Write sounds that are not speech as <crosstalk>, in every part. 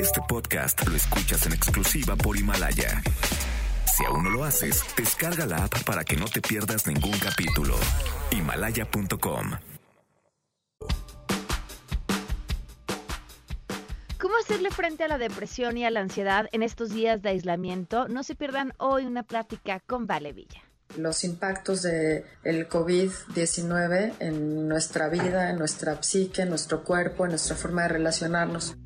Este podcast lo escuchas en exclusiva por Himalaya. Si aún no lo haces, descarga la app para que no te pierdas ningún capítulo. Himalaya.com ¿Cómo hacerle frente a la depresión y a la ansiedad en estos días de aislamiento? No se pierdan hoy una plática con Vale Villa los impactos del el COVID-19 en nuestra vida, en nuestra psique, en nuestro cuerpo, en nuestra forma de relacionarnos.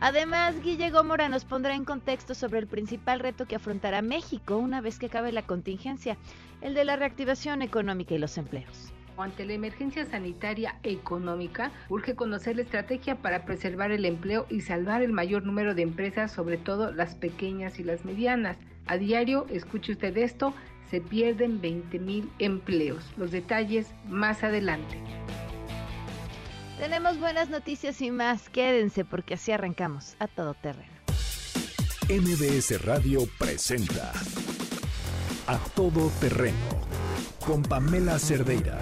Además, Guille Gómora nos pondrá en contexto sobre el principal reto que afrontará México una vez que acabe la contingencia, el de la reactivación económica y los empleos. Ante la emergencia sanitaria económica, urge conocer la estrategia para preservar el empleo y salvar el mayor número de empresas, sobre todo las pequeñas y las medianas. A diario, escuche usted esto, se pierden 20 mil empleos. Los detalles más adelante. Tenemos buenas noticias y más. Quédense porque así arrancamos a todo terreno. MBS Radio presenta A Todo Terreno con Pamela Cerdeira.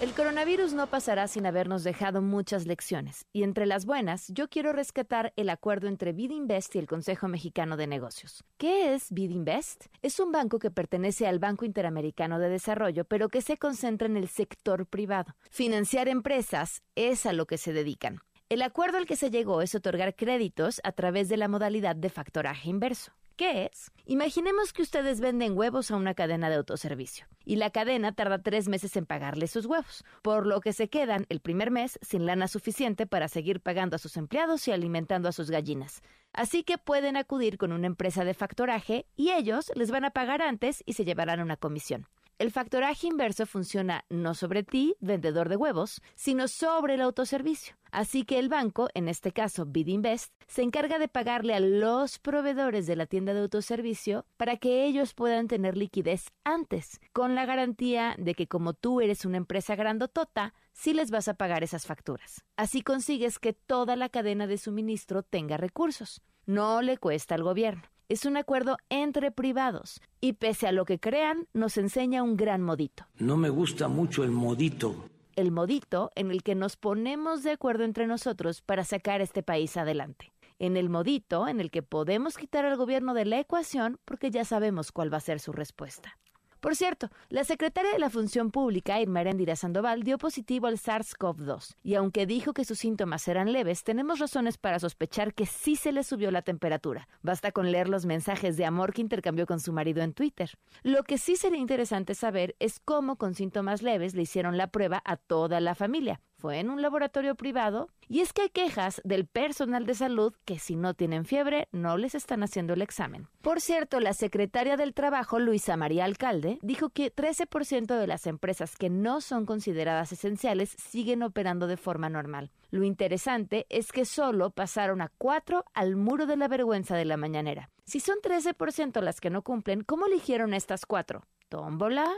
El coronavirus no pasará sin habernos dejado muchas lecciones, y entre las buenas, yo quiero rescatar el acuerdo entre Bidinvest y el Consejo Mexicano de Negocios. ¿Qué es Bidinvest? Es un banco que pertenece al Banco Interamericano de Desarrollo, pero que se concentra en el sector privado. Financiar empresas es a lo que se dedican. El acuerdo al que se llegó es otorgar créditos a través de la modalidad de factoraje inverso. ¿Qué es? Imaginemos que ustedes venden huevos a una cadena de autoservicio y la cadena tarda tres meses en pagarle sus huevos, por lo que se quedan el primer mes sin lana suficiente para seguir pagando a sus empleados y alimentando a sus gallinas. Así que pueden acudir con una empresa de factoraje y ellos les van a pagar antes y se llevarán una comisión. El factoraje inverso funciona no sobre ti, vendedor de huevos, sino sobre el autoservicio. Así que el banco, en este caso Bidinvest, se encarga de pagarle a los proveedores de la tienda de autoservicio para que ellos puedan tener liquidez antes, con la garantía de que como tú eres una empresa grandotota, sí les vas a pagar esas facturas. Así consigues que toda la cadena de suministro tenga recursos. No le cuesta al gobierno es un acuerdo entre privados y pese a lo que crean, nos enseña un gran modito. No me gusta mucho el modito. El modito en el que nos ponemos de acuerdo entre nosotros para sacar este país adelante. En el modito en el que podemos quitar al gobierno de la ecuación porque ya sabemos cuál va a ser su respuesta. Por cierto, la secretaria de la Función Pública, Irma Erendira Sandoval, dio positivo al SARS-CoV-2 y aunque dijo que sus síntomas eran leves, tenemos razones para sospechar que sí se le subió la temperatura. Basta con leer los mensajes de amor que intercambió con su marido en Twitter. Lo que sí sería interesante saber es cómo con síntomas leves le hicieron la prueba a toda la familia fue en un laboratorio privado y es que hay quejas del personal de salud que si no tienen fiebre no les están haciendo el examen. Por cierto, la secretaria del Trabajo, Luisa María Alcalde, dijo que 13% de las empresas que no son consideradas esenciales siguen operando de forma normal. Lo interesante es que solo pasaron a 4 al muro de la vergüenza de la mañanera. Si son 13% las que no cumplen, ¿cómo eligieron estas cuatro? ¿Tómbola?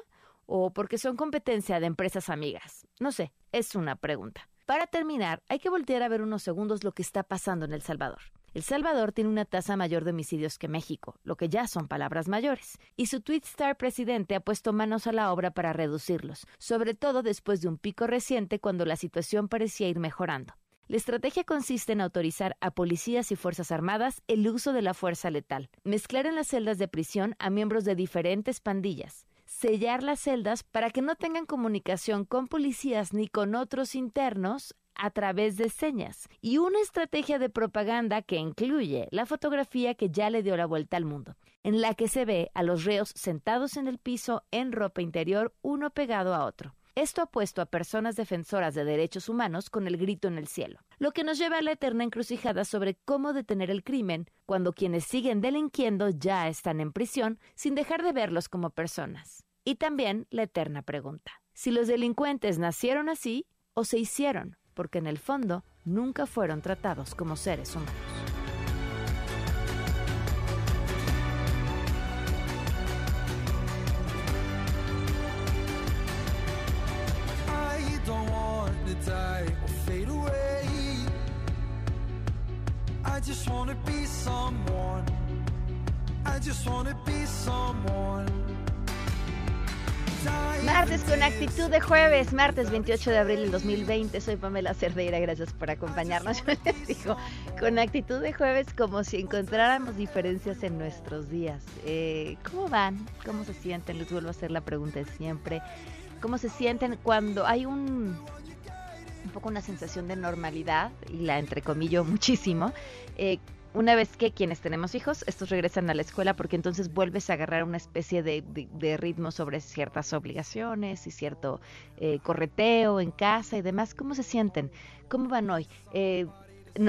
O porque son competencia de empresas amigas? No sé, es una pregunta. Para terminar, hay que voltear a ver unos segundos lo que está pasando en El Salvador. El Salvador tiene una tasa mayor de homicidios que México, lo que ya son palabras mayores, y su Twitstar presidente ha puesto manos a la obra para reducirlos, sobre todo después de un pico reciente cuando la situación parecía ir mejorando. La estrategia consiste en autorizar a policías y fuerzas armadas el uso de la fuerza letal, mezclar en las celdas de prisión a miembros de diferentes pandillas, sellar las celdas para que no tengan comunicación con policías ni con otros internos a través de señas y una estrategia de propaganda que incluye la fotografía que ya le dio la vuelta al mundo, en la que se ve a los reos sentados en el piso en ropa interior uno pegado a otro. Esto ha puesto a personas defensoras de derechos humanos con el grito en el cielo, lo que nos lleva a la eterna encrucijada sobre cómo detener el crimen cuando quienes siguen delinquiendo ya están en prisión sin dejar de verlos como personas. Y también la eterna pregunta, si los delincuentes nacieron así o se hicieron, porque en el fondo nunca fueron tratados como seres humanos. someone. I just wanna be Martes con actitud de jueves, martes 28 de abril del 2020. Soy Pamela Cerdeira, gracias por acompañarnos. <laughs> Yo les digo, con actitud de jueves, como si encontráramos diferencias en nuestros días. Eh, ¿Cómo van? ¿Cómo se sienten? Les vuelvo a hacer la pregunta de siempre. ¿Cómo se sienten cuando hay un, poco una sensación de normalidad? Y la entrecomillo muchísimo. Eh, una vez que quienes tenemos hijos, estos regresan a la escuela porque entonces vuelves a agarrar una especie de, ritmo sobre ciertas obligaciones y cierto eh, correteo en casa y demás. ¿Cómo se sienten? ¿Cómo van hoy? Eh,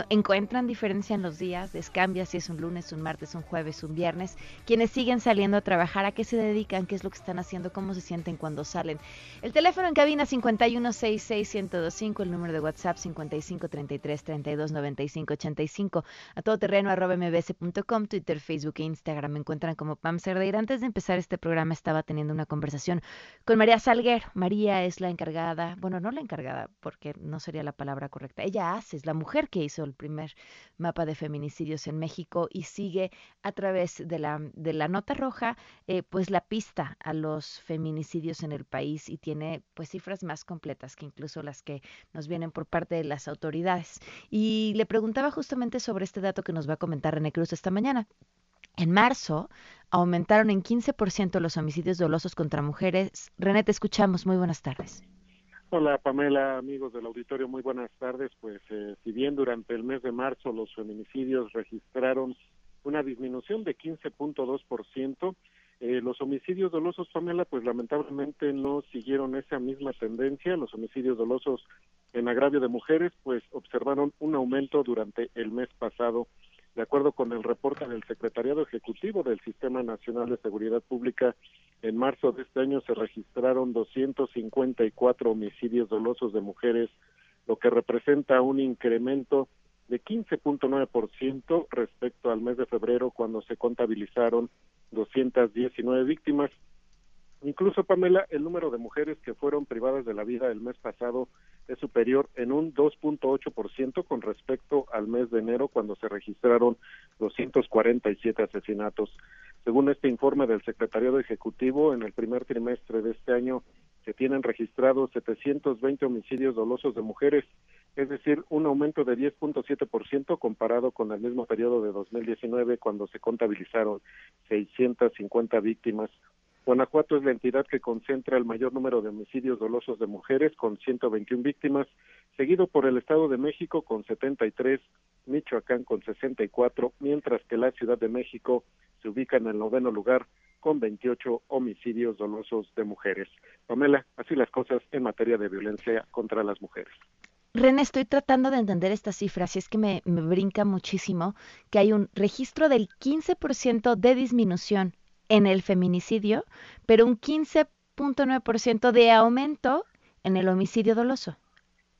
encuentran diferencia en los días, les cambia si es un lunes, un martes, un jueves, un viernes. Quienes siguen saliendo a trabajar, ¿a qué se dedican? ¿Qué es lo que están haciendo? ¿Cómo se sienten cuando salen? El teléfono en cabina 5166125, el número de WhatsApp 5533329585, a todoterreno arroba mbs.com, Twitter, Facebook e Instagram me encuentran como Pam Cerdeira. Antes de empezar este programa estaba teniendo una conversación con María Salguer. María es la encargada, bueno, no la encargada porque no sería la palabra correcta. Ella hace, es la mujer que hizo el primer mapa de feminicidios en México y sigue a través de la, de la nota roja eh, pues la pista a los feminicidios en el país y tiene pues cifras más completas que incluso las que nos vienen por parte de las autoridades. Y le preguntaba justamente sobre este dato que nos va a comentar René Cruz esta mañana. En marzo aumentaron en 15% los homicidios dolosos contra mujeres. René, te escuchamos. Muy buenas tardes. Hola Pamela, amigos del auditorio, muy buenas tardes. Pues eh, si bien durante el mes de marzo los feminicidios registraron una disminución de 15.2%, eh, los homicidios dolosos, Pamela, pues lamentablemente no siguieron esa misma tendencia. Los homicidios dolosos en agravio de mujeres, pues observaron un aumento durante el mes pasado. De acuerdo con el reporte del Secretariado Ejecutivo del Sistema Nacional de Seguridad Pública, en marzo de este año se registraron 254 homicidios dolosos de mujeres, lo que representa un incremento de 15.9% respecto al mes de febrero cuando se contabilizaron 219 víctimas. Incluso, Pamela, el número de mujeres que fueron privadas de la vida el mes pasado es superior en un 2.8% con respecto al mes de enero cuando se registraron 247 asesinatos. Según este informe del Secretariado Ejecutivo, en el primer trimestre de este año se tienen registrados 720 homicidios dolosos de mujeres, es decir, un aumento de 10.7% comparado con el mismo periodo de 2019 cuando se contabilizaron 650 víctimas. Guanajuato es la entidad que concentra el mayor número de homicidios dolosos de mujeres, con 121 víctimas, seguido por el Estado de México con 73, Michoacán con 64, mientras que la Ciudad de México se ubica en el noveno lugar con 28 homicidios dolosos de mujeres. Pamela, así las cosas en materia de violencia contra las mujeres. René, estoy tratando de entender estas cifras y es que me, me brinca muchísimo que hay un registro del 15% de disminución en el feminicidio, pero un 15.9% de aumento en el homicidio doloso.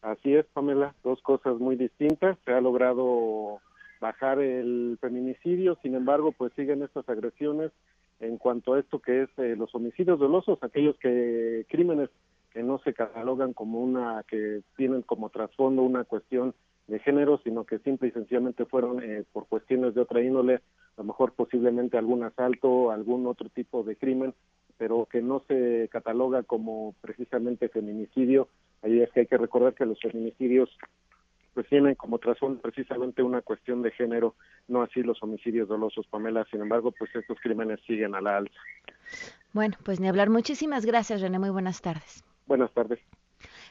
Así es, Pamela, dos cosas muy distintas. Se ha logrado bajar el feminicidio, sin embargo, pues siguen estas agresiones en cuanto a esto que es eh, los homicidios dolosos, aquellos que crímenes que no se catalogan como una que tienen como trasfondo una cuestión de género, sino que simple y sencillamente fueron eh, por cuestiones de otra índole, a lo mejor posiblemente algún asalto, algún otro tipo de crimen, pero que no se cataloga como precisamente feminicidio. Ahí es que hay que recordar que los feminicidios pues tienen como trasfondo precisamente una cuestión de género, no así los homicidios dolosos, Pamela. Sin embargo, pues estos crímenes siguen a la alza. Bueno, pues ni hablar. Muchísimas gracias, René. Muy buenas tardes. Buenas tardes.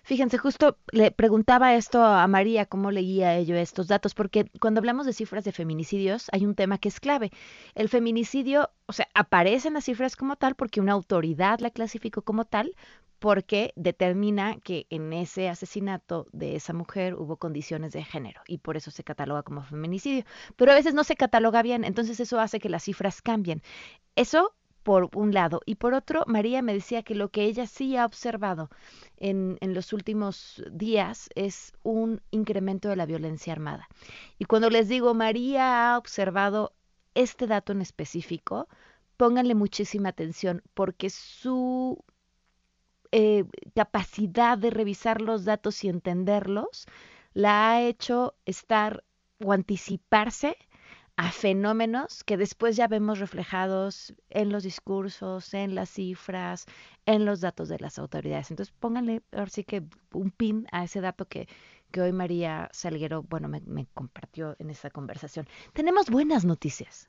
Fíjense, justo le preguntaba esto a María, cómo leía ello estos datos, porque cuando hablamos de cifras de feminicidios hay un tema que es clave. El feminicidio, o sea, aparece en las cifras como tal porque una autoridad la clasificó como tal, porque determina que en ese asesinato de esa mujer hubo condiciones de género y por eso se cataloga como feminicidio. Pero a veces no se cataloga bien, entonces eso hace que las cifras cambien. Eso por un lado. Y por otro, María me decía que lo que ella sí ha observado en, en, los últimos días es un incremento de la violencia armada. Y cuando les digo, María ha observado este dato en específico, pónganle muchísima atención porque su eh, capacidad de revisar los datos y entenderlos la ha hecho estar o anticiparse a fenómenos que después ya vemos reflejados en los discursos, en las cifras, en los datos de las autoridades. Entonces pónganle ahora sí que un pin a ese dato que, que hoy María Salguero, bueno, me, me compartió en esta conversación. Tenemos buenas noticias.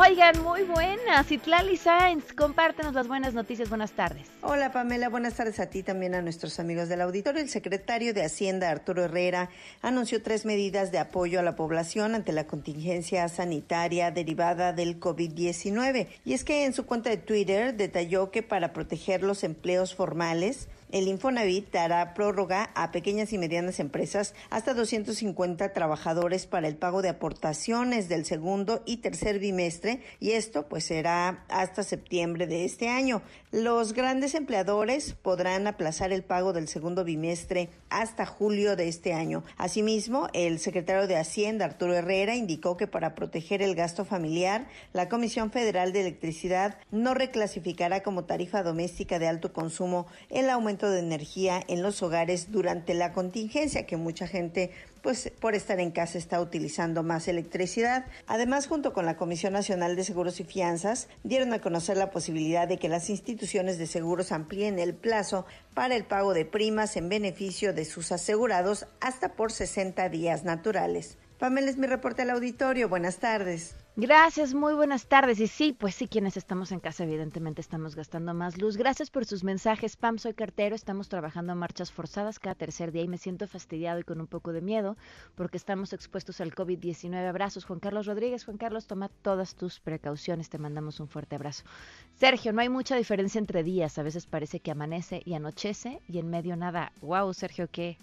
Oigan, muy buenas. Itlali Sainz, compártenos las buenas noticias. Buenas tardes. Hola Pamela, buenas tardes a ti también a nuestros amigos del auditorio. El secretario de Hacienda, Arturo Herrera, anunció tres medidas de apoyo a la población ante la contingencia sanitaria derivada del COVID-19. Y es que en su cuenta de Twitter detalló que para proteger los empleos formales, el Infonavit dará prórroga a pequeñas y medianas empresas hasta 250 trabajadores para el pago de aportaciones del segundo y tercer bimestre y esto pues será hasta septiembre de este año. Los grandes empleadores podrán aplazar el pago del segundo bimestre hasta julio de este año. Asimismo, el secretario de Hacienda, Arturo Herrera, indicó que para proteger el gasto familiar, la Comisión Federal de Electricidad no reclasificará como tarifa doméstica de alto consumo el aumento de energía en los hogares durante la contingencia que mucha gente pues por estar en casa está utilizando más electricidad. Además, junto con la Comisión Nacional de Seguros y Fianzas, dieron a conocer la posibilidad de que las instituciones de seguros amplíen el plazo para el pago de primas en beneficio de sus asegurados hasta por 60 días naturales. Pamela es mi reporte al auditorio. Buenas tardes. Gracias, muy buenas tardes. Y sí, pues sí, quienes estamos en casa, evidentemente estamos gastando más luz. Gracias por sus mensajes. Pam, soy cartero. Estamos trabajando marchas forzadas cada tercer día y me siento fastidiado y con un poco de miedo porque estamos expuestos al COVID-19. Abrazos, Juan Carlos Rodríguez. Juan Carlos, toma todas tus precauciones. Te mandamos un fuerte abrazo. Sergio, no hay mucha diferencia entre días. A veces parece que amanece y anochece y en medio nada. Wow, Sergio, qué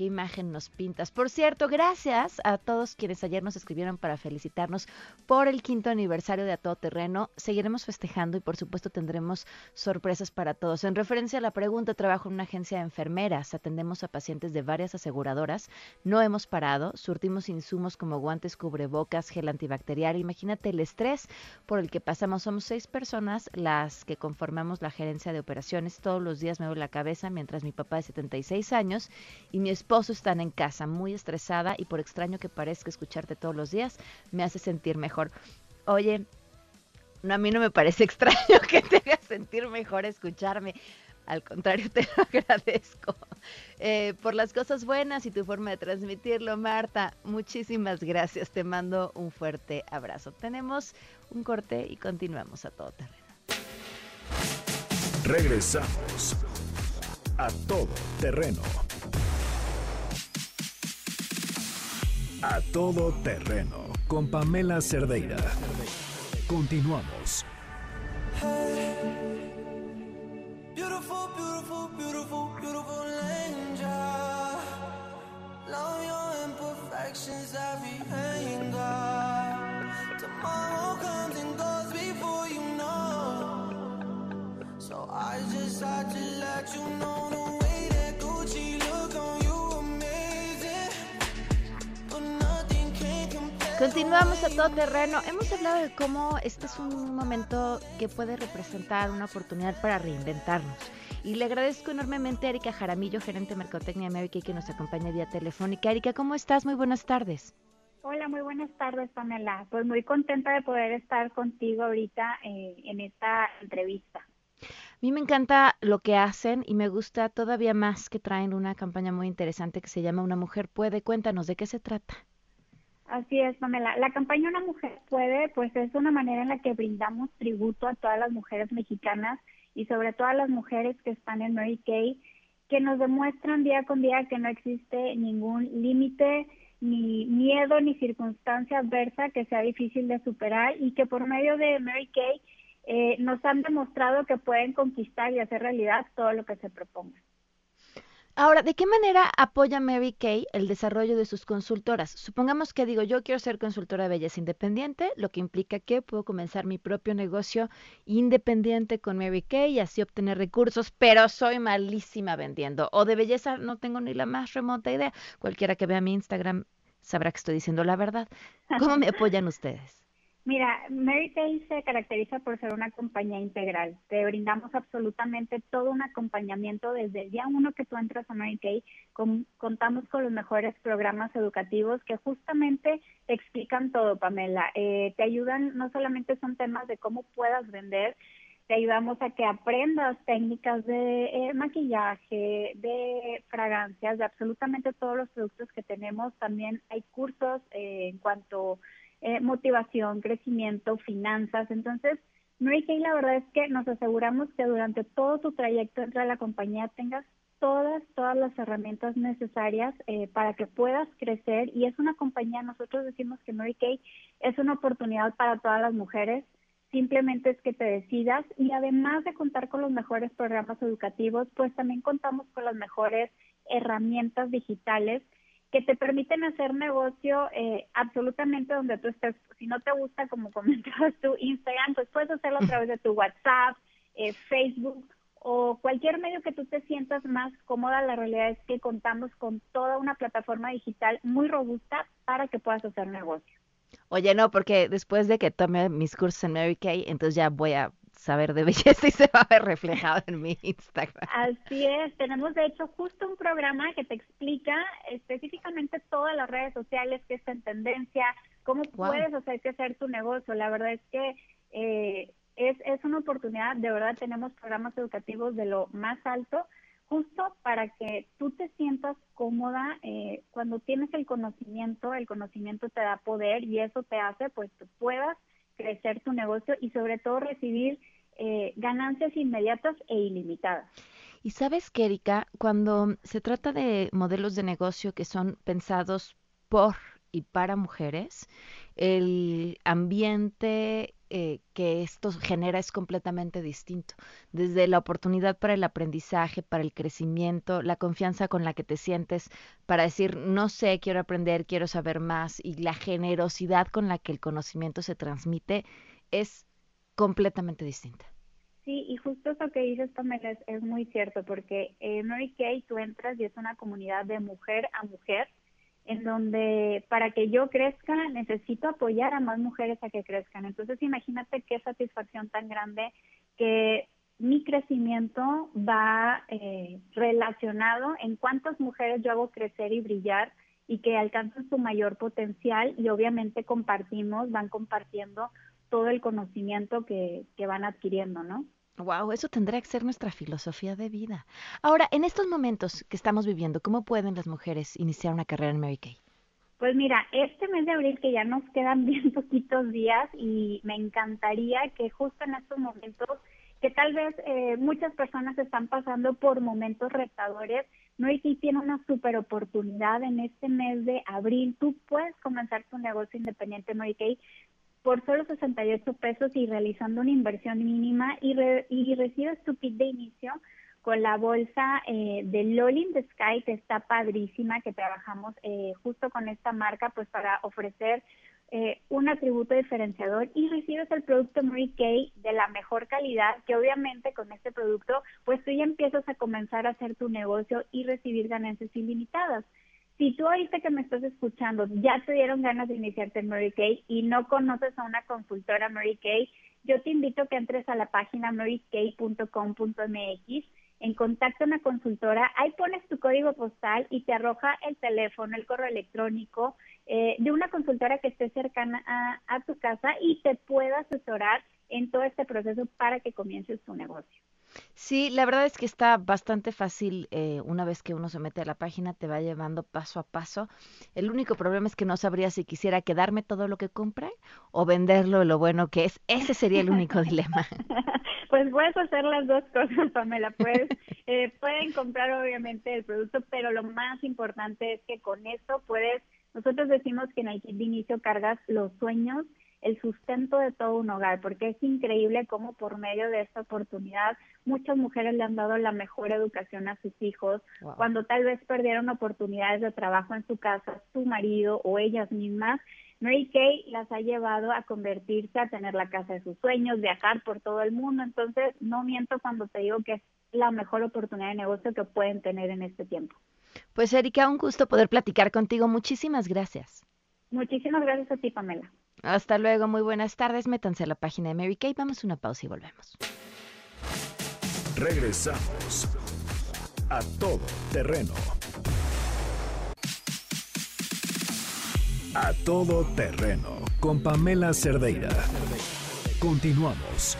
qué imagen nos pintas. Por cierto, gracias a todos quienes ayer nos escribieron para felicitarnos por el quinto aniversario de A Todo Terreno. Seguiremos festejando y por supuesto tendremos sorpresas para todos. En referencia a la pregunta, trabajo en una agencia de enfermeras, atendemos a pacientes de varias aseguradoras, no hemos parado, surtimos insumos como guantes, cubrebocas, gel antibacterial. Imagínate el estrés por el que pasamos. Somos seis personas las que conformamos la gerencia de operaciones. Todos los días me doy la cabeza mientras mi papá de 76 años y mi esposa esposo están en casa, muy estresada y por extraño que parezca escucharte todos los días, me hace sentir mejor. Oye, no, a mí no me parece <laughs> extraño que te haga sentir mejor escucharme. Al contrario, te <laughs> lo agradezco eh, por las cosas buenas y tu forma de transmitirlo, Marta. Muchísimas gracias. Te mando un fuerte abrazo. Tenemos un corte y continuamos a todo terreno. Regresamos a todo terreno. A todo terreno con Pamela Cerdeira. Continuamos. I just had to let you know Continuamos a todo terreno. Hemos hablado de cómo este es un momento que puede representar una oportunidad para reinventarnos. Y le agradezco enormemente a Erika Jaramillo, gerente de Mercotecnia Kay, que nos acompaña vía telefónica. Erika, ¿cómo estás? Muy buenas tardes. Hola, muy buenas tardes, Pamela. Pues muy contenta de poder estar contigo ahorita eh, en esta entrevista. A mí me encanta lo que hacen y me gusta todavía más que traen una campaña muy interesante que se llama Una mujer puede. Cuéntanos de qué se trata. Así es, Pamela. La campaña Una Mujer Puede, pues es una manera en la que brindamos tributo a todas las mujeres mexicanas y sobre todo a las mujeres que están en Mary Kay, que nos demuestran día con día que no existe ningún límite, ni miedo, ni circunstancia adversa que sea difícil de superar y que por medio de Mary Kay eh, nos han demostrado que pueden conquistar y hacer realidad todo lo que se proponga. Ahora, ¿de qué manera apoya Mary Kay el desarrollo de sus consultoras? Supongamos que digo, yo quiero ser consultora de belleza independiente, lo que implica que puedo comenzar mi propio negocio independiente con Mary Kay y así obtener recursos, pero soy malísima vendiendo. O de belleza no tengo ni la más remota idea. Cualquiera que vea mi Instagram sabrá que estoy diciendo la verdad. ¿Cómo me apoyan ustedes? Mira, Mary Kay se caracteriza por ser una compañía integral. Te brindamos absolutamente todo un acompañamiento desde el día uno que tú entras a Mary Kay. contamos con los mejores programas educativos que justamente te explican todo, Pamela. Eh, te ayudan, no solamente son temas de cómo puedas vender, te ayudamos a que aprendas técnicas de eh, maquillaje, de fragancias, de absolutamente todos los productos que tenemos. También hay cursos eh, en cuanto eh, motivación, crecimiento, finanzas. Entonces, Mary Kay, la verdad es que nos aseguramos que durante todo tu trayecto dentro de la compañía tengas todas, todas las herramientas necesarias eh, para que puedas crecer. Y es una compañía, nosotros decimos que Mary Kay es una oportunidad para todas las mujeres. Simplemente es que te decidas y además de contar con los mejores programas educativos, pues también contamos con las mejores herramientas digitales que te permiten hacer negocio eh, absolutamente donde tú estés. Si no te gusta, como <laughs> comentabas tu Instagram, pues puedes hacerlo a través de tu WhatsApp, eh, Facebook o cualquier medio que tú te sientas más cómoda. La realidad es que contamos con toda una plataforma digital muy robusta para que puedas hacer negocio. Oye, no, porque después de que tome mis cursos en Mary Kay, entonces ya voy a saber de <laughs> belleza y se va a ver reflejado en mi Instagram. Así es, tenemos de hecho justo un programa que te explica específicamente todas las redes sociales, que está en tendencia, cómo puedes hacer crecer tu negocio. La verdad es que eh, es, es una oportunidad, de verdad tenemos programas educativos de lo más alto, justo para que tú te sientas cómoda eh, cuando tienes el conocimiento, el conocimiento te da poder y eso te hace pues que puedas crecer tu negocio y sobre todo recibir eh, ganancias inmediatas e ilimitadas. Y sabes que, Erika, cuando se trata de modelos de negocio que son pensados por y para mujeres, el ambiente eh, que esto genera es completamente distinto. Desde la oportunidad para el aprendizaje, para el crecimiento, la confianza con la que te sientes para decir, no sé, quiero aprender, quiero saber más, y la generosidad con la que el conocimiento se transmite es completamente distinta. Sí, y justo eso que dices, Pamela, es, muy cierto, porque en Mary Kay tú entras y es una comunidad de mujer a mujer, en donde para que yo crezca necesito apoyar a más mujeres a que crezcan. Entonces imagínate qué satisfacción tan grande que mi crecimiento va eh, relacionado en cuántas mujeres yo hago crecer y brillar y que alcanzan su mayor potencial y obviamente compartimos, van compartiendo todo el conocimiento que, que van adquiriendo, ¿no? Wow, eso tendría que ser nuestra filosofía de vida. Ahora, en estos momentos que estamos viviendo, ¿cómo pueden las mujeres iniciar una carrera en Mary Kay? Pues mira, este mes de abril que ya nos quedan <laughs> bien poquitos días y me encantaría que justo en estos momentos que tal vez eh, muchas personas están pasando por momentos retadores, Mary Kay tiene una super oportunidad en este mes de abril. Tú puedes comenzar tu negocio independiente Mary Kay por solo 68 pesos y realizando una inversión mínima y, y recibes tu kit de inicio con la bolsa eh, de Lolin the Sky que está padrísima, que trabajamos eh, justo con esta marca pues para ofrecer eh, un atributo diferenciador y recibes el producto Mary Kay de la mejor calidad, que obviamente con este producto pues tú ya empiezas a comenzar a hacer tu negocio y recibir ganancias ilimitadas. Si tú ahorita que me estás escuchando ya te dieron ganas de iniciarte en Mary Kay y no conoces a una consultora Mary Kay, yo te invito a que entres a la página marykay.com.mx, en contacto a una consultora, ahí pones tu código postal y te arroja el teléfono, el correo electrónico eh, de una consultora que esté cercana a, a tu casa y te pueda asesorar en todo este proceso para que comiences tu negocio. Sí, la verdad es que está bastante fácil. Eh, una vez que uno se mete a la página, te va llevando paso a paso. El único problema es que no sabría si quisiera quedarme todo lo que compré o venderlo lo bueno que es. Ese sería el único <laughs> dilema. <laughs> Pues puedes hacer las dos cosas, Pamela. Pues eh, pueden comprar obviamente el producto, pero lo más importante es que con esto puedes. Nosotros decimos que en el kit de inicio cargas los sueños el sustento de todo un hogar, porque es increíble cómo por medio de esta oportunidad muchas mujeres le han dado la mejor educación a sus hijos, cuando tal vez perdieron oportunidades de trabajo en su casa, su marido o ellas mismas. Mary Kay las ha llevado a convertirse, a tener la casa de sus sueños, viajar por todo el mundo. Entonces, no miento cuando te digo que es la mejor oportunidad de negocio que pueden tener en este tiempo. Pues Erika, un gusto poder platicar contigo. Muchísimas gracias. Muchísimas gracias a ti, Pamela. Hasta luego, muy buenas tardes. Métanse a la página de Mary Kay. Vamos a una pausa y volvemos. Regresamos a todo terreno. A todo terreno con Pamela Cerdeira. Continuamos.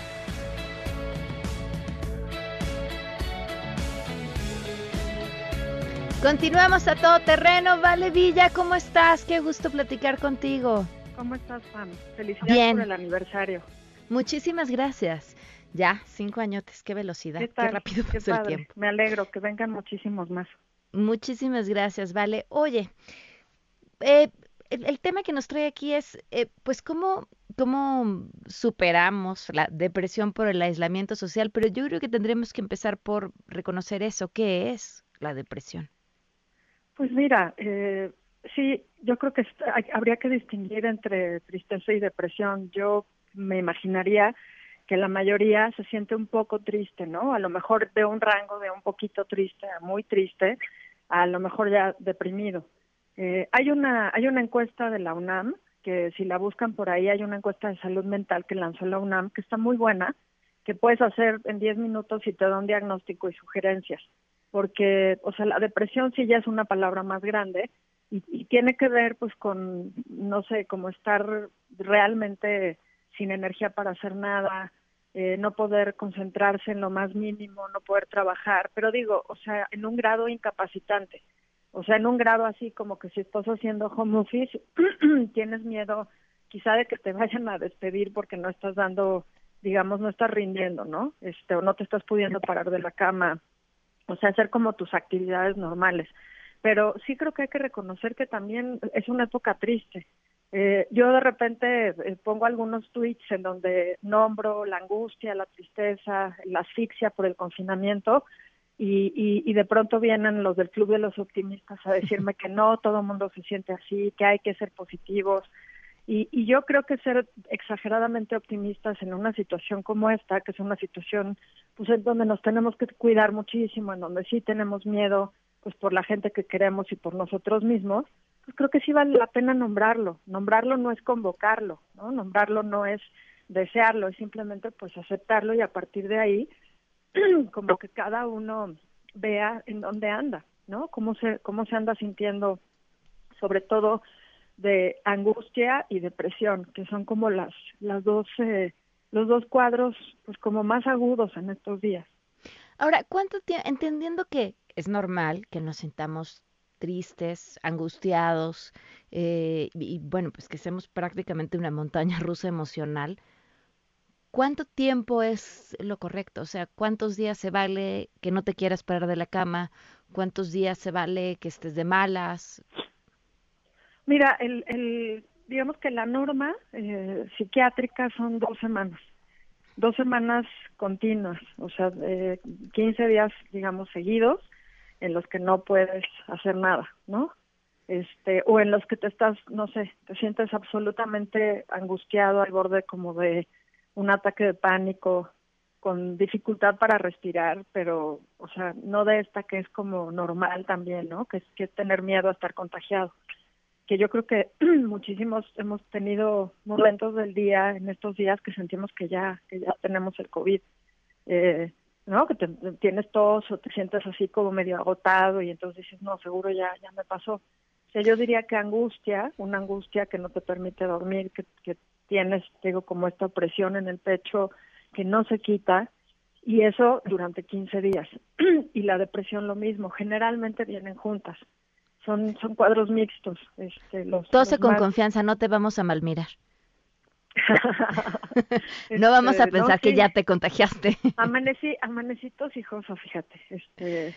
Continuamos a todo terreno. Vale Villa, ¿cómo estás? Qué gusto platicar contigo. ¿Cómo estás, Pam? Felicidades por el aniversario. Muchísimas gracias. Ya, cinco añotes, qué velocidad, qué, rápido pasó el tiempo. Me alegro, que vengan muchísimos más. Muchísimas gracias, Vale. Oye, eh, el, tema que nos trae aquí es, eh, pues, cómo, cómo superamos la depresión por el aislamiento social, pero yo creo que tendremos que empezar por reconocer eso, ¿qué es la depresión? Pues mira, eh, sí, yo creo que habría que distinguir entre tristeza y depresión. Yo me imaginaría que la mayoría se siente un poco triste, ¿no? A lo mejor de un rango de un poquito triste muy triste, a lo mejor ya deprimido. Eh, hay una hay una encuesta de la UNAM que si la buscan por ahí hay una encuesta de salud mental que lanzó la UNAM que está muy buena, que puedes hacer en 10 minutos y te da un diagnóstico y sugerencias porque, o sea, la depresión sí ya es una palabra más grande y, tiene que ver pues con, no sé, como estar realmente sin energía para hacer nada, eh, no poder concentrarse en lo más mínimo, no poder trabajar, pero digo, o sea, en un grado incapacitante, o sea, en un grado así como que si estás haciendo home office, <clears throat> tienes miedo quizá de que te vayan a despedir porque no estás dando, digamos, no estás rindiendo, ¿no? Este, o no te estás pudiendo parar de la cama o sea, hacer como tus actividades normales. Pero sí creo que hay que reconocer que también es una época triste. Eh, yo de repente eh, pongo algunos tweets en donde nombro la angustia, la tristeza, la asfixia por el confinamiento y, y, y de pronto vienen los del Club de los Optimistas a decirme que no, todo el mundo se siente así, que hay que ser positivos, y, y, yo creo que ser exageradamente optimistas en una situación como esta, que es una situación pues en donde nos tenemos que cuidar muchísimo, en donde sí tenemos miedo pues por la gente que queremos y por nosotros mismos, pues creo que sí vale la pena nombrarlo. Nombrarlo no es convocarlo, ¿no? Nombrarlo no es desearlo, es simplemente pues aceptarlo y a partir de ahí <clears throat> como que cada uno vea en dónde anda, ¿no? Cómo se cómo se anda sintiendo sobre todo de angustia y depresión, que son como las, las dos, eh, los dos cuadros, pues como más agudos en estos días. Ahora, ¿cuánto tiempo, entendiendo que es normal que nos sintamos tristes, angustiados, eh, y bueno, pues que seamos prácticamente una montaña <laughs> rusa emocional, ¿cuánto tiempo es lo correcto? O sea, ¿cuántos días se vale que no te quieras parar de la cama? ¿Cuántos días se vale que estés de malas? Mira, el, el, digamos que la norma eh, psiquiátrica son dos semanas, dos semanas continuas, o sea, eh, 15 días, digamos, seguidos en los que no puedes hacer nada, ¿no? Este, o en los que te estás, no sé, te sientes absolutamente angustiado al borde como de un ataque de pánico, con dificultad para respirar, pero, o sea, no de esta que es como normal también, ¿no? Que es, que tener miedo a estar contagiado que yo creo que <clears throat> muchísimos hemos tenido momentos del día en estos días que sentimos que ya que ya tenemos el covid eh, no que tienes tos o te sientes así como medio agotado y entonces dices no seguro ya ya me pasó o sea yo diría que angustia una angustia que no te permite dormir que, que tienes digo como esta opresión en el pecho que no se quita y eso durante 15 días <clears throat> y la depresión lo mismo generalmente vienen juntas son, son cuadros mixtos. Este, los, con confianza, no te vamos a malmirar. <laughs> <laughs> no vamos a este, pensar que ya te contagiaste. amanecí, amanecí tosijoso, fíjate. Este,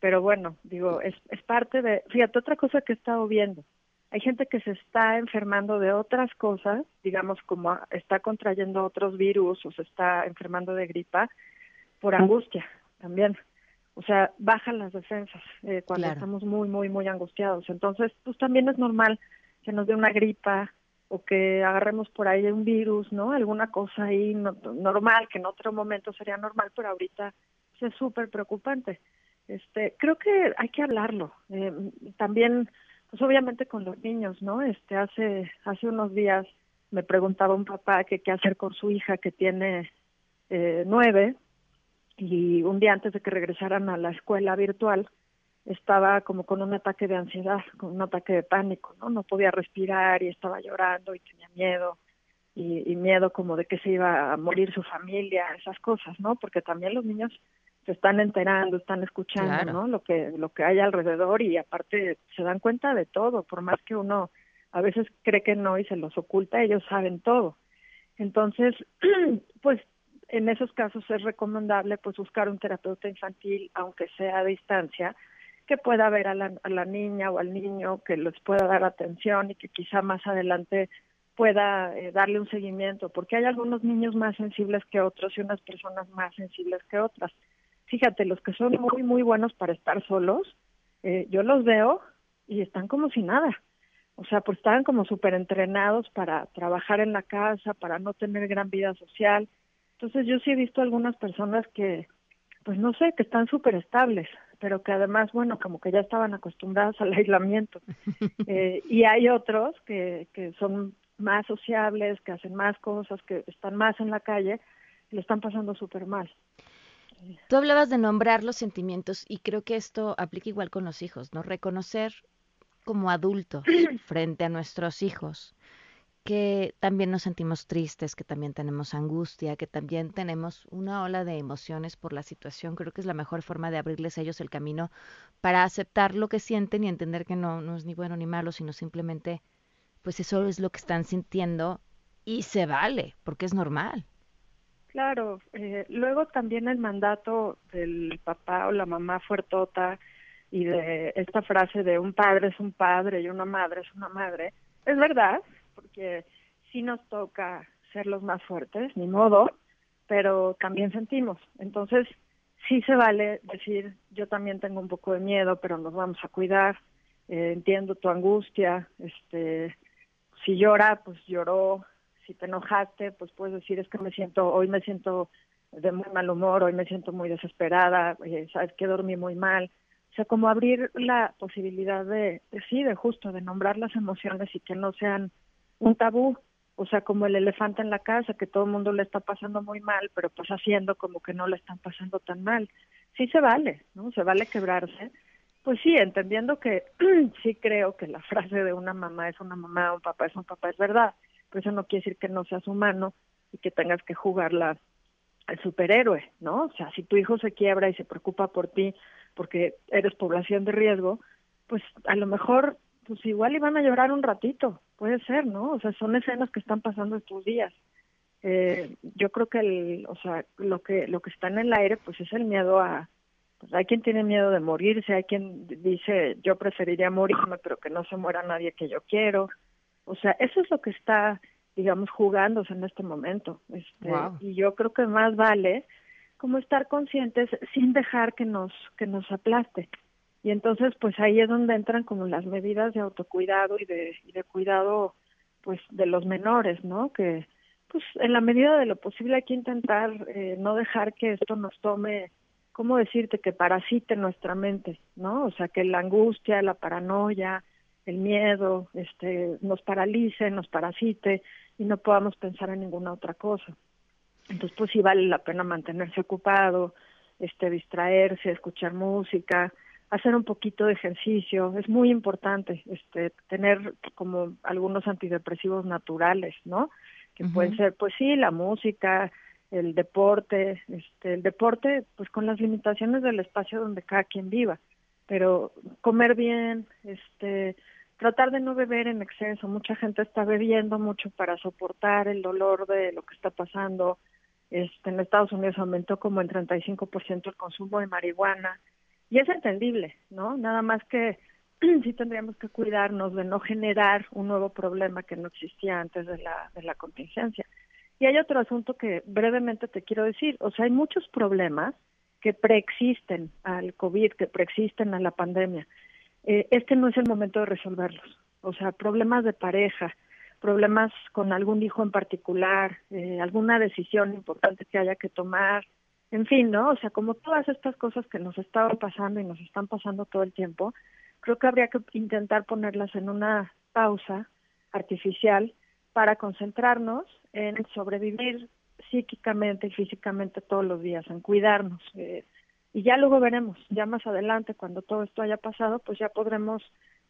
pero bueno, digo, es, es parte de, fíjate, otra cosa que he estado viendo. Hay gente que se está enfermando de otras cosas, digamos, como está contrayendo otros virus o se está enfermando de gripa por angustia también o sea, bajan las defensas eh, cuando estamos muy, muy, muy angustiados. Entonces, pues también es normal que nos dé una gripa o que agarremos por ahí un virus, ¿no? Alguna cosa ahí normal, que en otro momento sería normal, pero ahorita es súper preocupante. Este, creo que hay que hablarlo. Eh, también, pues obviamente con los niños, ¿no? Este, hace, hace unos días me preguntaba un papá que qué hacer con su hija que tiene eh, nueve y un día antes de que regresaran a la escuela virtual estaba como con un ataque de ansiedad, con un ataque de pánico, ¿no? No podía respirar y estaba llorando y tenía miedo y, miedo como de que se iba a morir su familia, esas cosas, ¿no? Porque también los niños se están enterando, están escuchando, ¿no? Lo que lo que hay alrededor y aparte se dan cuenta de todo, por más que uno a veces cree que no y se los oculta, ellos saben todo. Entonces, <clears throat> pues en esos casos es recomendable pues buscar un terapeuta infantil, aunque sea a distancia, que pueda ver a la, a la niña o al niño, que les pueda dar atención y que quizá más adelante pueda eh, darle un seguimiento, porque hay algunos niños más sensibles que otros y unas personas más sensibles que otras. Fíjate, los que son muy, muy buenos para estar solos, eh, yo los veo y están como si nada. O sea, pues están como súper entrenados para trabajar en la casa, para no tener gran vida social. Entonces yo sí he visto algunas personas que, pues no sé, que están súper estables, pero que además, bueno, como que ya estaban acostumbradas al aislamiento. <laughs> Eh, y hay otros que, que son más sociables, que hacen más cosas, que están más en la calle, lo están pasando súper mal. Tú hablabas de nombrar los sentimientos y creo que esto aplica igual con los hijos, ¿no? Reconocer como adultos <clears throat> frente a nuestros hijos que también nos sentimos tristes, que también tenemos angustia, que también tenemos una ola de emociones por la situación. Creo que es la mejor forma de abrirles a ellos el camino para aceptar lo que sienten y entender que no, no es ni bueno ni malo, sino simplemente, pues eso es lo que están sintiendo y se vale, porque es normal. Claro, eh, luego también el mandato del papá o la mamá fuertota y de esta frase de un padre es un padre y una madre es una madre, es verdad, porque sí nos toca ser los más fuertes, ni modo, pero también sentimos. Entonces, sí se vale decir, yo también tengo un poco de miedo, pero nos vamos a cuidar, eh, entiendo tu angustia, este, si llora, pues lloró, si te enojaste, pues puedes decir, es que me siento, hoy me siento de muy mal humor, hoy me siento muy desesperada, eh, sabes que dormí muy mal, o sea, como abrir la posibilidad de, de, sí, de justo, de nombrar las emociones y que no sean un tabú, o sea, como el elefante en la casa, que todo el mundo le está pasando muy mal, pero pues haciendo como que no le están pasando tan mal. Sí se vale, ¿no? Se vale quebrarse. Pues sí, entendiendo que <clears throat> sí creo que la <laughs> frase de una mamá es una mamá, un papá es un papá, es verdad, pero eso no quiere decir que no seas humano y que tengas que jugarla al superhéroe, ¿no? O sea, si tu hijo se quiebra y se preocupa por ti porque eres población de riesgo, pues a lo mejor pues igual iban a llorar un ratito, puede ser, ¿no? O sea, son escenas que están pasando estos días. Eh, yo creo que el, o sea, lo que lo que está en el aire pues es el miedo a pues hay quien tiene miedo de morirse, hay quien dice yo preferiría morirme pero que no se muera nadie que yo quiero. O sea, eso es lo que está digamos jugándose en este momento. Este, y yo creo que más vale como estar conscientes sin dejar que nos que nos aplaste y entonces pues ahí es donde entran como las medidas de autocuidado y de, y de cuidado pues de los menores, ¿no? Que pues en la medida de lo posible hay que intentar eh, no dejar que esto nos tome, ¿cómo decirte? Que parasite nuestra mente, ¿no? O sea, que la angustia, la paranoia, el miedo, este, nos paralice, nos parasite y no podamos pensar en ninguna otra cosa. Entonces, pues sí vale la pena mantenerse ocupado, este, distraerse, escuchar música, hacer un poquito de ejercicio, es muy importante este tener como algunos antidepresivos naturales, ¿no? Que pueden ser pues sí, la música, el deporte, este el deporte pues con las limitaciones del espacio donde cada quien viva, pero comer bien, este tratar de no beber en exceso, mucha gente está bebiendo mucho para soportar el dolor de lo que está pasando. Este en Estados Unidos aumentó como en 35% el consumo de marihuana y es entendible, ¿no? Nada más que <clears throat> sí tendríamos que cuidarnos de no generar un nuevo problema que no existía antes de la, de la contingencia. Y hay otro asunto que brevemente te quiero decir, o sea, hay muchos problemas que preexisten al COVID, que preexisten a la pandemia. Eh, este no es el momento de resolverlos. O sea, problemas de pareja, problemas con algún hijo en particular, eh, alguna decisión importante que haya que tomar, en fin, ¿no? O sea, como todas estas cosas que nos estaban pasando y nos están pasando todo el tiempo, creo que habría que intentar ponerlas en una pausa artificial para concentrarnos en sobrevivir psíquicamente y físicamente todos los días, en cuidarnos. Eh, y ya luego veremos, ya más adelante, cuando todo esto haya pasado, pues ya podremos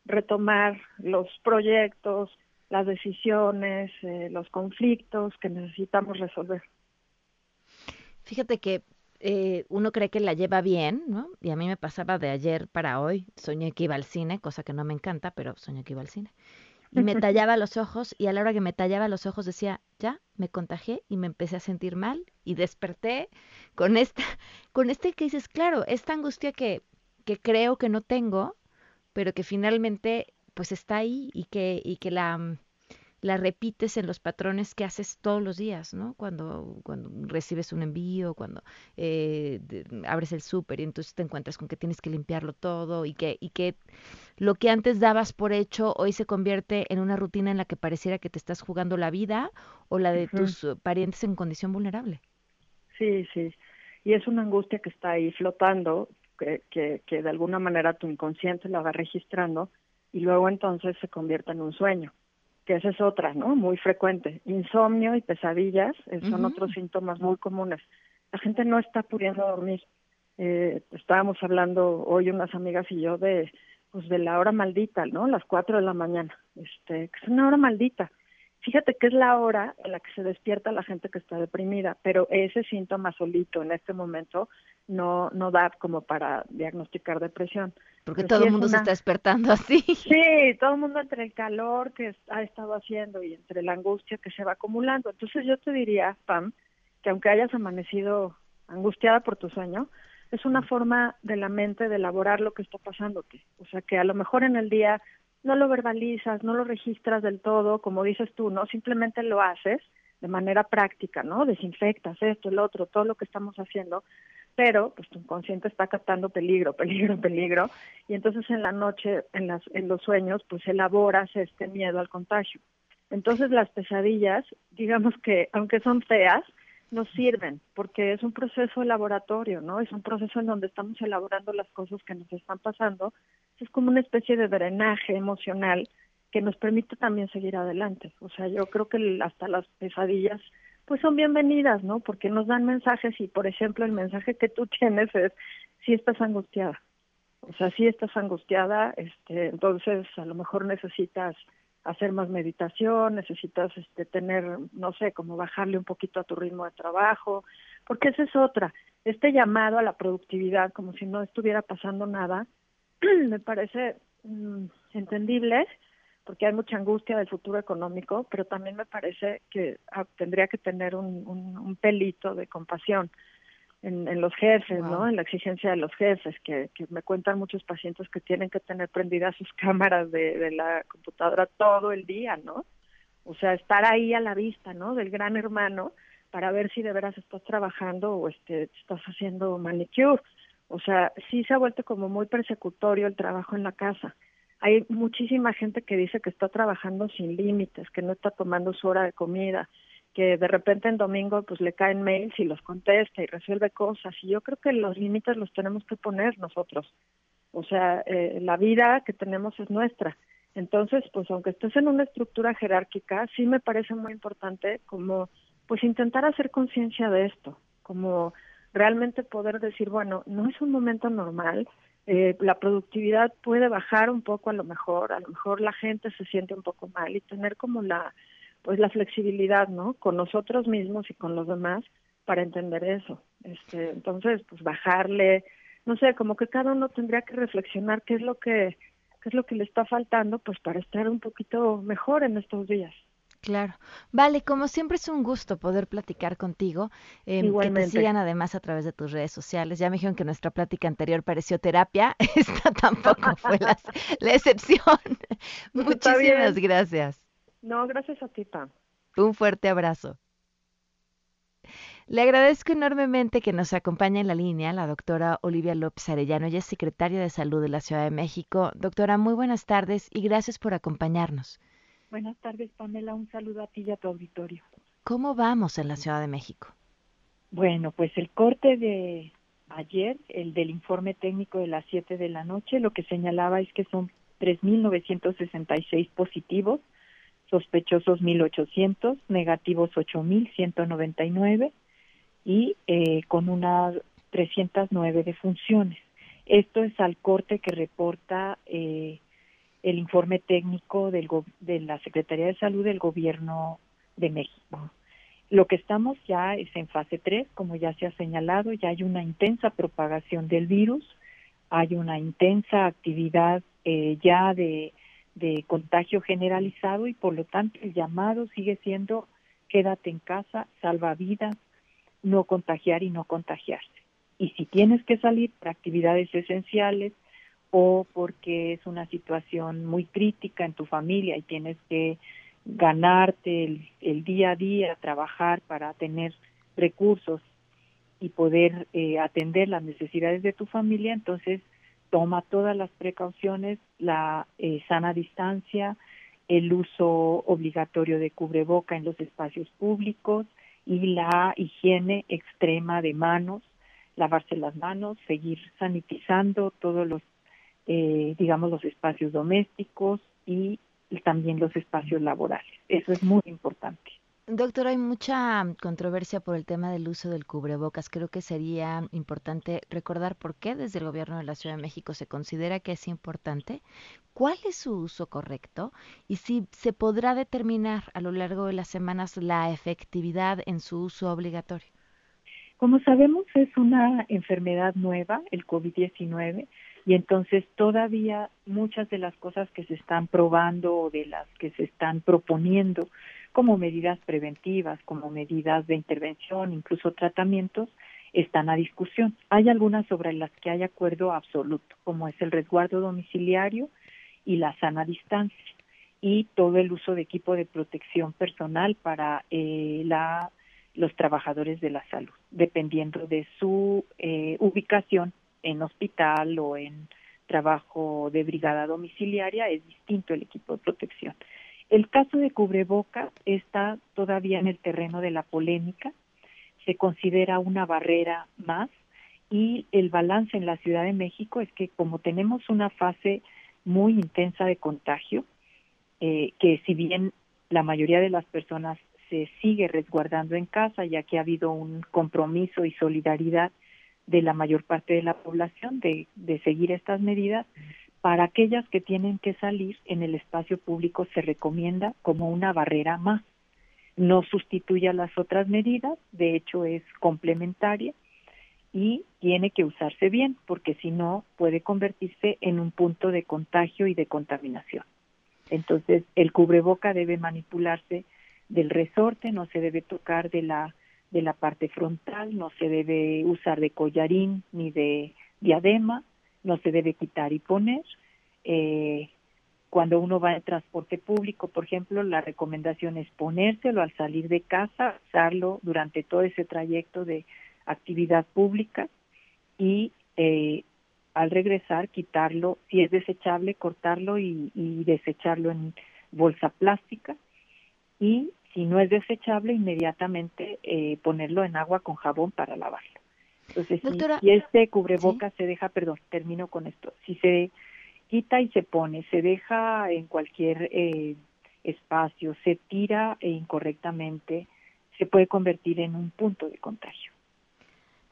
retomar los proyectos, las decisiones, eh, los conflictos que necesitamos resolver. Fíjate que eh, uno cree que la lleva bien, ¿no? Y a mí me pasaba de ayer para hoy, soñé que iba al cine, cosa que no me encanta, pero soñé que iba al cine. Y me <laughs> tallaba los ojos y a la hora que me tallaba los ojos decía, ya, me contagié y me empecé a sentir mal y desperté con esta, <laughs> con este que dices, claro, esta angustia que, que creo que no tengo, pero que finalmente pues está ahí y que, y que la, mm, la repites en los patrones que haces todos los días, ¿no? Cuando, cuando recibes un envío, cuando eh, abres el súper y entonces te encuentras con que tienes que limpiarlo todo y que, y que lo que antes dabas por hecho hoy se convierte en una rutina en la que pareciera que te estás jugando la vida o la de tus parientes en condición vulnerable. Sí, sí. Y es una angustia que está ahí flotando, que, que, que de alguna manera tu inconsciente la va registrando y luego entonces se convierte en un sueño que esa es otra, ¿no? Muy frecuente. Insomnio y pesadillas eh, son otros síntomas muy comunes. La gente no está pudiendo dormir. Eh, estábamos hablando hoy unas amigas y yo de pues de la hora maldita, ¿no? Las cuatro de la mañana. Este, que es una hora maldita. Fíjate que es la hora en la que se despierta la gente que está deprimida, pero ese síntoma solito en este momento no no da como para diagnosticar depresión. Porque todo el mundo se está despertando <laughs> así. Sí, todo el mundo entre el calor que ha estado haciendo y entre la angustia que se va acumulando. Entonces yo te diría, Pam, que aunque hayas amanecido angustiada por tu sueño, es una forma de la mente de elaborar lo que está pasándote. O sea, que a lo mejor en el día no lo verbalizas, no lo registras del todo, como dices tú, ¿no? Simplemente lo haces de manera práctica, ¿no? Desinfectas esto, el otro, todo lo que estamos haciendo, pero pues tu inconsciente está captando peligro, peligro, <laughs> peligro, y entonces en la noche, en, las, en los sueños, pues elaboras este miedo al contagio. Entonces las pesadillas, digamos que aunque son feas, nos sirven porque es un proceso de laboratorio, ¿no? Es un proceso en donde estamos elaborando las cosas que nos están pasando. Es como una especie de drenaje emocional que nos permite también seguir adelante. O sea, yo creo que hasta las pesadillas pues son bienvenidas, ¿no? Porque nos dan mensajes y, por ejemplo, el mensaje que tú <laughs> tienes es si estás angustiada. O sea, si estás angustiada, este, entonces a lo mejor necesitas hacer más meditación, necesitas este, tener, no sé, como bajarle un poquito a tu ritmo de trabajo, porque esa es otra. Este llamado a la productividad, como si no estuviera pasando nada, <clears throat> me parece mm, entendible, porque hay mucha angustia del futuro económico, pero también me parece que ah, tendría que tener un, un, pelito de compasión en, los jefes, ¿no? En la exigencia de los jefes, que, que me cuentan muchos pacientes que tienen que tener prendidas sus cámaras de, de la computadora todo el día, ¿no? O sea, estar ahí a la vista, ¿no? Del gran hermano para ver si de veras estás trabajando o este, estás haciendo manicure. O sea, sí se ha vuelto como muy persecutorio el trabajo en la casa hay muchísima gente que dice que está trabajando sin límites, que no está tomando su hora de comida, que de repente en domingo pues le caen mails y los contesta y resuelve cosas. Y yo creo que los límites los tenemos que poner nosotros. O sea, eh, la vida que tenemos es nuestra. Entonces, pues aunque estés en una estructura jerárquica, sí me parece muy importante como pues intentar hacer conciencia de esto, como realmente poder decir, bueno, no es un momento normal, eh, la productividad puede bajar un poco a lo mejor, a lo mejor la gente se siente un poco mal y tener como la pues la flexibilidad, ¿no? Con nosotros mismos y con los demás para entender eso. Este, entonces, pues bajarle, no sé, como que cada uno tendría que reflexionar qué es lo que qué es lo que le está faltando pues para estar un poquito mejor en estos días. Claro. Vale, como siempre es un gusto poder platicar contigo. Eh, que te sigan además a través de tus redes sociales. Ya me dijeron que nuestra plática anterior pareció terapia. <laughs> Esta tampoco fue la, <laughs> excepción. <laughs> Muchísimas gracias. No, gracias a ti, Pam. Un fuerte abrazo. Le agradezco enormemente que nos acompañe en la línea la doctora Olivia López Arellano. Ella es secretaria de Salud de la Ciudad de México. Doctora, muy buenas tardes y gracias por acompañarnos. Buenas tardes, Pamela. Un saludo a ti y a tu auditorio. ¿Cómo vamos en la Ciudad de México? Bueno, pues el corte de ayer, el del informe técnico de las 7 de la noche, lo que señalaba es que son 3.966 positivos, sospechosos 1.800, negativos 8.199 y eh, con unas 309 defunciones. Esto es al corte que reporta eh, el informe técnico del de la Secretaría de Salud del Gobierno de México. Lo que estamos ya es en fase 3, como ya se ha señalado, ya hay una intensa propagación del virus, hay una intensa actividad eh, ya de, de contagio generalizado y por lo tanto el llamado sigue siendo quédate en casa, salva vidas, no contagiar y no contagiarse. Y si tienes que salir para actividades esenciales o porque es una situación muy crítica en tu familia y tienes que ganarte el, día a día, trabajar para tener recursos y poder eh, atender las necesidades de tu familia, entonces toma todas las precauciones, la eh, sana distancia, el uso obligatorio de cubreboca en los espacios públicos y la higiene extrema de manos, lavarse las manos, seguir sanitizando todos los, eh, digamos, los espacios domésticos y también los espacios laborales. Eso es muy importante. Doctor, hay mucha controversia por el tema del uso del cubrebocas. Creo que sería importante recordar por qué desde el gobierno de la Ciudad de México se considera que es importante, cuál es su uso correcto y si se podrá determinar a lo largo de las semanas la efectividad en su uso obligatorio. Como sabemos, es una enfermedad nueva, el COVID-19, y entonces todavía muchas de las cosas que se están probando o de las que se están proponiendo como medidas preventivas, como medidas de intervención, incluso tratamientos, están a discusión. Hay algunas sobre las que hay acuerdo absoluto, como es el resguardo domiciliario y la sana distancia y todo el uso de equipo de protección personal para eh, la, los trabajadores de la salud, dependiendo de su eh, ubicación en hospital o en trabajo de brigada domiciliaria es distinto el equipo de protección. El caso de cubreboca está todavía en el terreno de la polémica, se considera una barrera más y el balance en la Ciudad de México es que como tenemos una fase muy intensa de contagio, eh, que si bien la mayoría de las personas se sigue resguardando en casa, ya que ha habido un compromiso y solidaridad de la mayor parte de la población de, de seguir estas medidas. Para aquellas que tienen que salir en el espacio público se recomienda como una barrera más. No sustituye a las otras medidas, de hecho es complementaria y tiene que usarse bien porque si no puede convertirse en un punto de contagio y de contaminación. Entonces el cubreboca debe manipularse del resorte, no se debe tocar de la de la parte frontal, no se debe usar de collarín ni de diadema, no se debe quitar y poner. Eh, cuando uno va en transporte público, por ejemplo, la recomendación es ponérselo al salir de casa, usarlo durante todo ese trayecto de actividad pública y eh, al regresar quitarlo, si es desechable, cortarlo y, y desecharlo en bolsa plástica y si no es desechable, inmediatamente eh, ponerlo en agua con jabón para lavarlo. Entonces, si, este cubreboca se deja, perdón, termino con esto, si se quita y se pone, se deja en cualquier eh, espacio, se tira e incorrectamente, se puede convertir en un punto de contagio.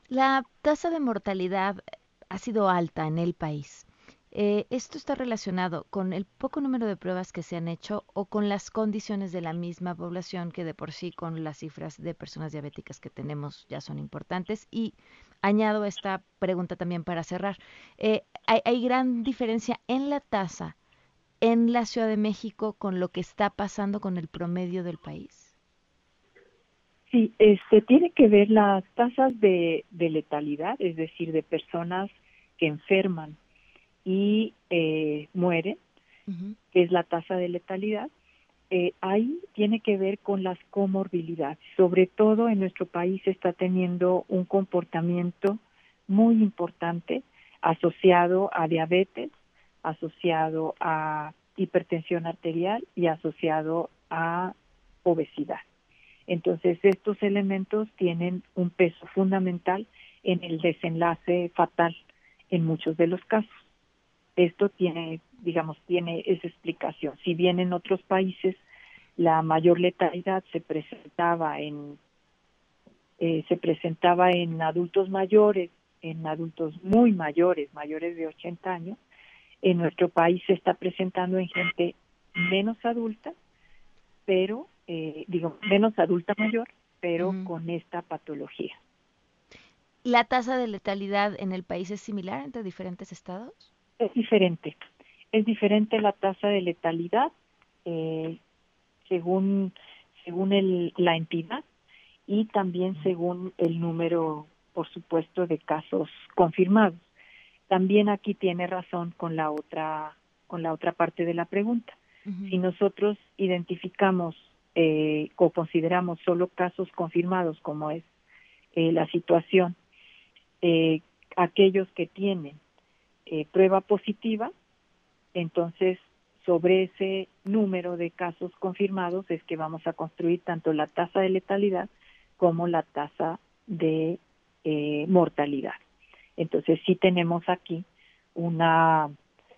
La tasa de mortalidad ha sido alta en el país. Eh, ¿Esto está relacionado con el poco número de pruebas que se han hecho o con las condiciones de la misma población que de por sí con las cifras de personas diabéticas que tenemos ya son importantes? Y añado esta pregunta también para cerrar. Eh, ¿hay, gran diferencia en la tasa en la Ciudad de México con lo que está pasando con el promedio del país? Sí, este, tiene que ver las tasas de letalidad, es decir, de personas que enferman y eh, mueren, que es la tasa de letalidad, eh, ahí tiene que ver con las comorbilidades. Sobre todo en nuestro país está teniendo un comportamiento muy importante asociado a diabetes, asociado a hipertensión arterial y asociado a obesidad. Entonces, estos elementos tienen un peso fundamental en el desenlace fatal en muchos de los casos esto tiene, digamos, tiene esa explicación. Si bien en otros países la mayor letalidad se presentaba en eh, se presentaba en adultos mayores, en adultos muy mayores, mayores de 80 años. En nuestro país se está presentando en gente menos adulta, pero eh, digo menos adulta mayor, pero con esta patología. ¿La tasa de letalidad en el país es similar entre diferentes estados? Es diferente. Es diferente la tasa de letalidad eh, según según el, la entidad y también según el número, por supuesto, de casos confirmados. También aquí tiene razón con la otra con la otra parte de la pregunta. Si nosotros identificamos eh, o consideramos solo casos confirmados, como es eh, la situación, eh, aquellos que tienen eh, prueba positiva, entonces sobre ese número de casos confirmados es que vamos a construir tanto la tasa de letalidad como la tasa de eh, mortalidad. Entonces sí tenemos aquí una,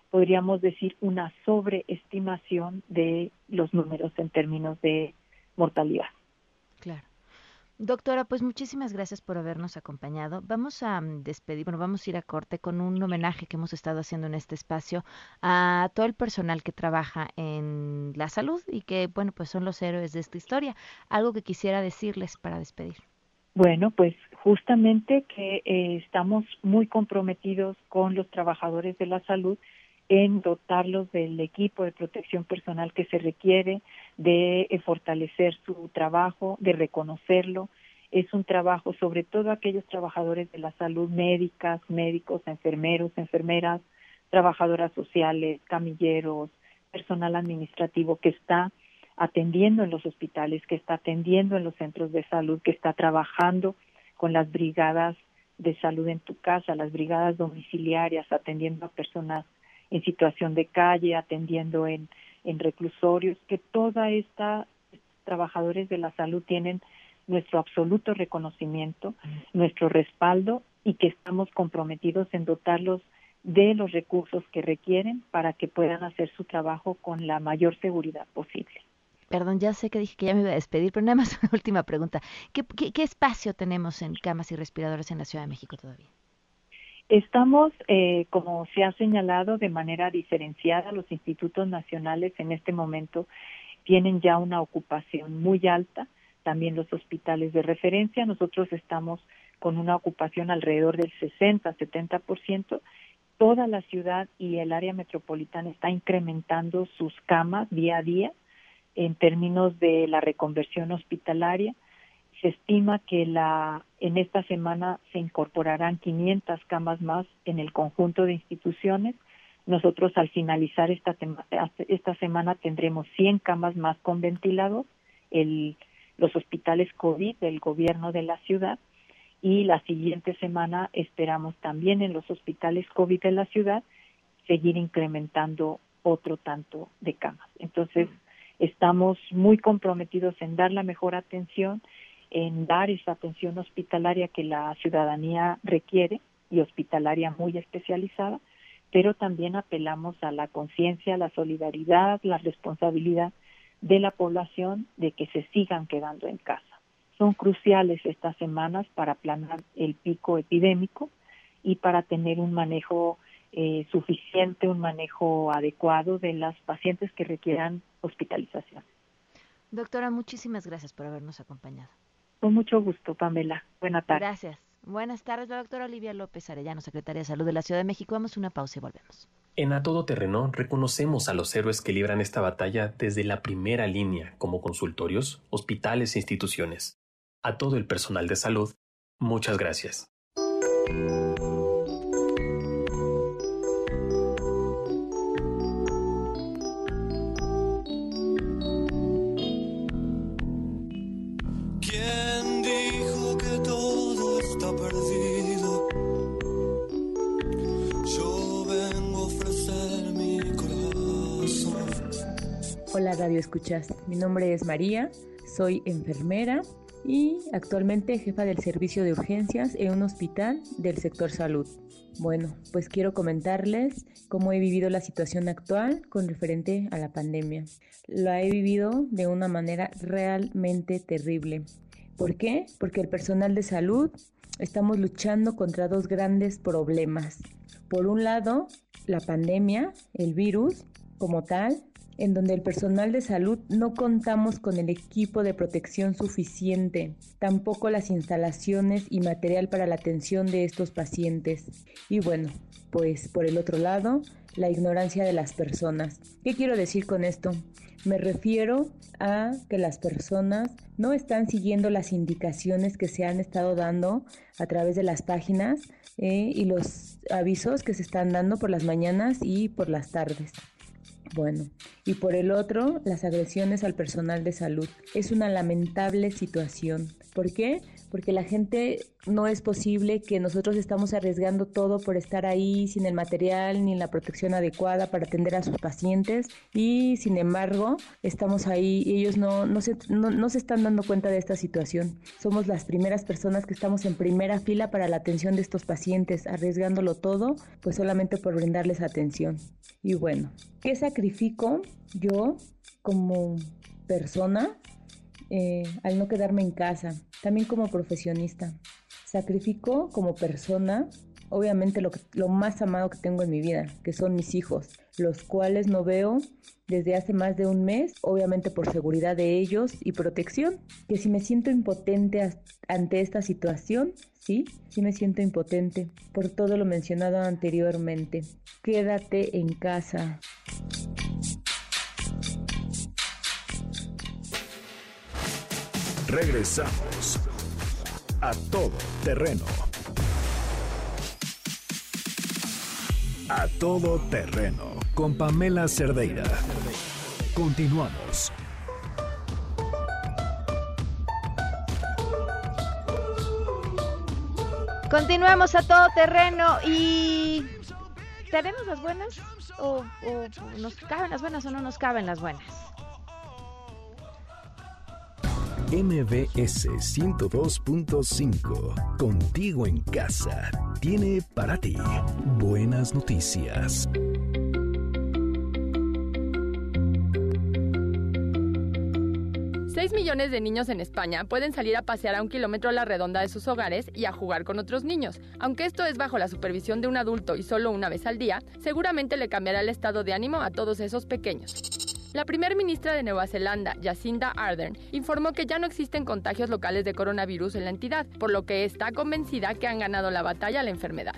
podríamos decir, una sobreestimación de los números en términos de mortalidad. Claro. Doctora, pues muchísimas gracias por habernos acompañado. Vamos a mm, despedir, bueno, vamos a ir a corte con un homenaje que hemos estado haciendo en este espacio a todo el personal que trabaja en la salud y que, bueno, pues son los héroes de esta historia. Algo que quisiera decirles para despedir. Bueno, pues justamente que eh, estamos muy comprometidos con los trabajadores de la salud en dotarlos del equipo de protección personal que se requiere, de eh, fortalecer su trabajo, de reconocerlo. Es un trabajo, sobre todo aquellos trabajadores de la salud, médicas, médicos, enfermeros, enfermeras, trabajadoras sociales, camilleros, personal administrativo que está atendiendo en los hospitales, que está atendiendo en los centros de salud, que está trabajando con las brigadas de salud en tu casa, las brigadas domiciliarias, atendiendo a personas en situación de calle, atendiendo en, en reclusorios, que toda esta trabajadores de la salud tienen nuestro absoluto reconocimiento, nuestro respaldo y que estamos comprometidos en dotarlos de los recursos que requieren para que puedan hacer su trabajo con la mayor seguridad posible. Perdón, ya sé que dije que ya me iba a despedir, pero nada más <laughs> una última pregunta. ¿Qué, qué, qué espacio tenemos en camas y respiradores en la Ciudad de México todavía? Estamos, eh, como se ha señalado, de manera diferenciada. Los institutos nacionales en este momento tienen ya una ocupación muy alta, también los hospitales de referencia. Nosotros estamos con una ocupación alrededor del 60-70%. Toda la ciudad y el área metropolitana está incrementando sus camas día a día en términos de la reconversión hospitalaria se estima que la en esta semana se incorporarán 500 camas más en el conjunto de instituciones. Nosotros al finalizar esta, esta semana tendremos 100 camas más con ventilador, el, los hospitales COVID del gobierno de la ciudad y la siguiente semana esperamos también en los hospitales COVID de la ciudad seguir incrementando otro tanto de camas. Entonces, estamos muy comprometidos en dar la mejor atención en dar esa atención hospitalaria que la ciudadanía requiere y hospitalaria muy especializada, pero también apelamos a la conciencia, la solidaridad, la responsabilidad de la población de que se sigan quedando en casa. Son cruciales estas semanas para planear el pico epidémico y para tener un manejo eh, suficiente, un manejo adecuado de las pacientes que requieran hospitalización. Doctora, muchísimas gracias por habernos acompañado. Con mucho gusto, Pamela. Buenas tardes. Gracias. Buenas tardes, la doctora Olivia López Arellano, secretaria de Salud de la Ciudad de México. Vamos a una pausa y volvemos. En A Todo Terreno reconocemos a los héroes que libran esta batalla desde la primera línea, como consultorios, hospitales e instituciones. A todo el personal de salud, muchas gracias. Radio Escuchas. Mi nombre es María, soy enfermera y actualmente jefa del servicio de urgencias en un hospital del sector salud. Bueno, pues quiero comentarles cómo he vivido la situación actual con referente a la pandemia. La he vivido de una manera realmente terrible. ¿Por qué? Porque el personal de salud estamos luchando contra dos grandes problemas. Por un lado, la pandemia, el virus como tal, en donde el personal de salud no contamos con el equipo de protección suficiente, tampoco las instalaciones y material para la atención de estos pacientes. Y bueno, pues por el otro lado, la ignorancia de las personas. ¿Qué quiero decir con esto? Me refiero a que las personas no están siguiendo las indicaciones que se han estado dando a través de las páginas eh, y los avisos que se están dando por las mañanas y por las tardes. Bueno, y por el otro, las agresiones al personal de salud. Es una lamentable situación. ¿Por qué? Porque la gente no es posible que nosotros estamos arriesgando todo por estar ahí sin el material ni la protección adecuada para atender a sus pacientes y sin embargo estamos ahí y ellos no, no, se, no, se están dando cuenta de esta situación. Somos las primeras personas que estamos en primera fila para la atención de estos pacientes, arriesgándolo todo pues solamente por brindarles atención. Y bueno, ¿qué sacrifico yo como persona eh, al no quedarme en casa? También como profesionista. Sacrifico como persona, obviamente, lo, lo más amado que tengo en mi vida, que son mis hijos, los cuales no veo desde hace más de un mes, obviamente por seguridad de ellos y protección, que si me siento impotente ante esta situación, sí, sí me siento impotente por todo lo mencionado anteriormente. Quédate en casa. Regresamos a todo terreno. A todo terreno con Pamela Cerdeira. Continuamos. Continuamos a todo terreno y ¿tenemos las buenas? ¿O, o nos caben las buenas o no nos caben las buenas? MBS 102.5, contigo en casa, tiene para ti buenas noticias. 6 millones de niños en España pueden salir a pasear a un kilómetro a la redonda de sus hogares y a jugar con otros niños. Aunque esto es bajo la supervisión de un adulto y solo una vez al día, seguramente le cambiará el estado de ánimo a todos esos pequeños. La primer ministra de Nueva Zelanda, Jacinda Ardern, informó que ya no existen contagios locales de coronavirus en la entidad, por lo que está convencida que han ganado la batalla a la enfermedad.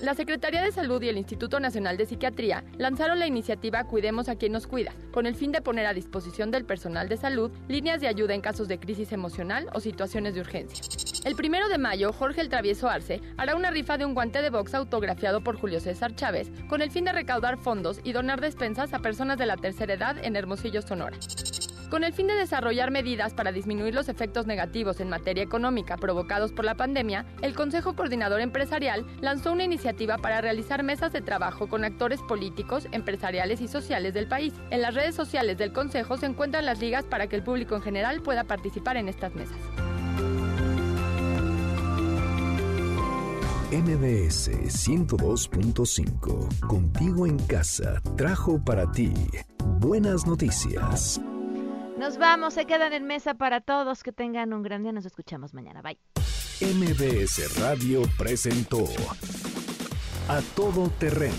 La Secretaría de Salud y el Instituto Nacional de Psiquiatría lanzaron la iniciativa Cuidemos a quien nos cuida, con el fin de poner a disposición del personal de salud líneas de ayuda en casos de crisis emocional o situaciones de urgencia. El primero de mayo, Jorge el Travieso Arce hará una rifa de un guante de box autografiado por Julio César Chávez con el fin de recaudar fondos y donar despensas a personas de la tercera edad en Hermosillo, Sonora. Con el fin de desarrollar medidas para disminuir los efectos negativos en materia económica provocados por la pandemia, el Consejo Coordinador Empresarial lanzó una iniciativa para realizar mesas de trabajo con actores políticos, empresariales y sociales del país. En las redes sociales del Consejo se encuentran las ligas para que el público en general pueda participar en estas mesas. MBS 102.5, contigo en casa, trajo para ti buenas noticias. Nos vamos, se quedan en mesa para todos. Que tengan un gran día. Nos escuchamos mañana. Bye. MBS Radio presentó A Todo Terreno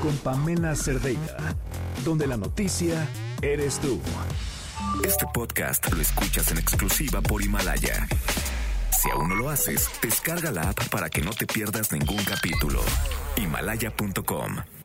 con Pamela Cerdeira, donde la noticia eres tú. Este podcast lo escuchas en exclusiva por Himalaya. Si aún no lo haces, descarga la app para que no te pierdas ningún capítulo. Himalaya.com